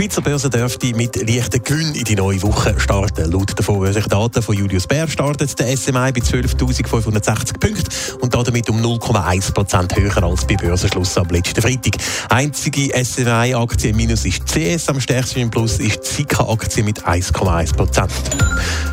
Die Schweizer Börse dürfte mit leichten Gewinn in die neue Woche starten. Laut den Daten von Julius Bär startet der SMI bei 12.560 Punkten und damit um 0,1 Prozent höher als bei Börsenschluss am letzten Freitag. Einzige SMI-Aktie im Minus ist CS, am stärksten im Plus ist die Sika-Aktie mit 1,1 Prozent.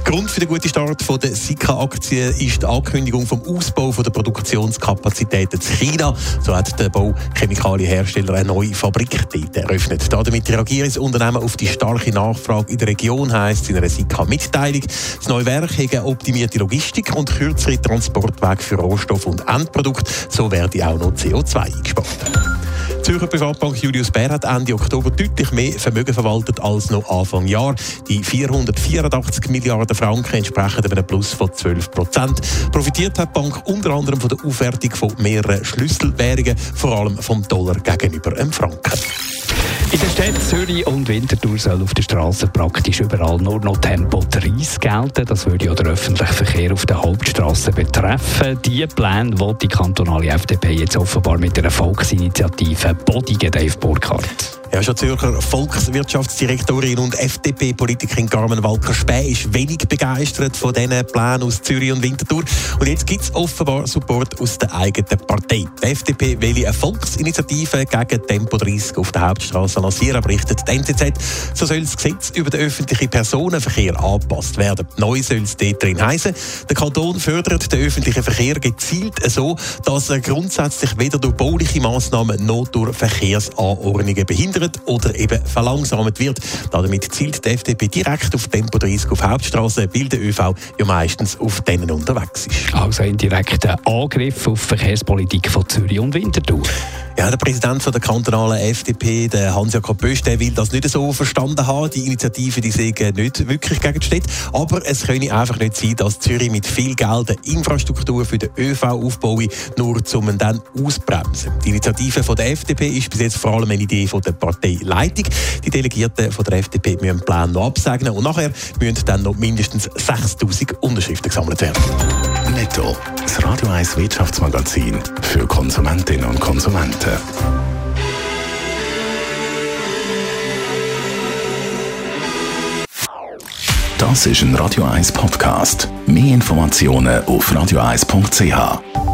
Grund für den guten Start von der Sika-Aktie ist die Ankündigung vom Ausbau von der Produktionskapazitäten in China. So hat der Bauchemikalienhersteller eine neue Fabrik dort eröffnet. Damit reagiert Unternehmen auf die starke Nachfrage in der Region, heisst in einer Sika-Mitteilung. Das neue Werk hat optimierte Logistik und kürzere Transportwege für Rohstoff und Endprodukte. So werde auch noch CO2 eingespart. Die Zürcher Privatbank Julius Bär hat Ende Oktober deutlich mehr Vermögen verwaltet als noch Anfang Jahr. Die 484 Milliarden Franken entsprechen einem Plus von 12 Prozent. Profitiert hat die Bank unter anderem von der Aufwertung von mehreren Schlüsselwährungen, vor allem vom Dollar gegenüber dem Franken. In der Stadt Zürich und Winterthur soll auf der Straße praktisch überall nur noch Tempo 30 gelten. Das würde ja den öffentlichen Verkehr auf der Hauptstraße betreffen. Die Pläne will die kantonale FDP jetzt offenbar mit einer Volksinitiative bodigen, Dave Burkhardt. Ja, schon Zürcher Volkswirtschaftsdirektorin und FDP-Politikerin Carmen Walker-Späh ist wenig begeistert von diesen Plänen aus Zürich und Winterthur. Und jetzt gibt es offenbar Support aus der eigenen Partei. Die FDP will eine Volksinitiative gegen Tempo 30 auf der Hauptstraße lancieren, berichtet die NZZ. So soll das Gesetz über den öffentlichen Personenverkehr angepasst werden. Neu soll es dort drin heißen. Der Kanton fördert den öffentlichen Verkehr gezielt so, dass er grundsätzlich weder durch bauliche Massnahmen noch durch Verkehrsanordnungen behindert verhindert oder eben verlangsamt wird. Damit zielt die FDP direkt auf Tempo 30 auf Hauptstraßen, weil der ÖV ja meistens auf denen unterwegs ist. Also ein direkter Angriff auf die Verkehrspolitik von Zürich und Winterthur. Ja, der Präsident von der kantonalen FDP, der Hans-Jakob Bösch, der will das nicht so verstanden haben. Die Initiative, die säge nicht wirklich gegen die Stadt. Aber es könne einfach nicht sein, dass Zürich mit viel Geld eine Infrastruktur für den ÖV aufbaue, nur um dann ausbremsen. Die Initiative von der FDP ist bis jetzt vor allem eine Idee von der Parteileitung. Die Delegierten von der FDP müssen den Plan noch absegnen und nachher müssen dann noch mindestens 6000 Unterschriften gesammelt werden. Netto, das Radio 1 Wirtschaftsmagazin für Konsumentinnen und Konsumenten. Das ist ein Radio 1 Podcast. Mehr Informationen auf radio1.ch.